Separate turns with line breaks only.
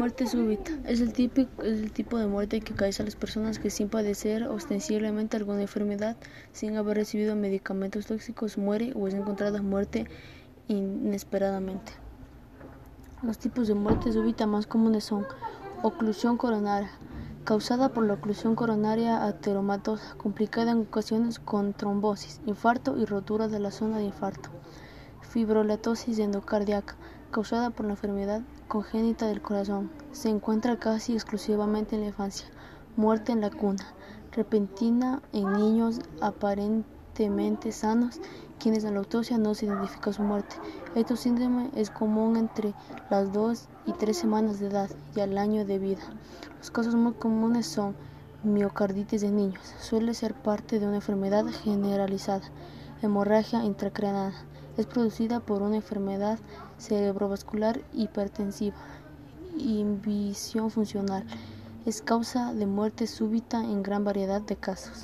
Muerte súbita es el, tipo de muerte que cae a las personas que sin padecer ostensiblemente alguna enfermedad, sin haber recibido medicamentos tóxicos, muere o es encontrada muerte inesperadamente. Los tipos de muerte súbita más comunes son oclusión coronaria, causada por la oclusión coronaria ateromatosa, complicada en ocasiones con trombosis, infarto y rotura de la zona de infarto. Fibrolatosis endocardíaca, causada por la enfermedad congénita del corazón. Se encuentra casi exclusivamente en la infancia. Muerte en la cuna, repentina en niños aparentemente sanos, quienes en la autopsia no se identifica su muerte. Este síndrome es común entre las 2 y 3 semanas de edad y al año de vida. Los casos muy comunes son miocarditis de niños, suele ser parte de una enfermedad generalizada, hemorragia intracraneal, es producida por una enfermedad cerebrovascular hipertensiva, inhibición funcional. Es causa de muerte súbita en gran variedad de casos.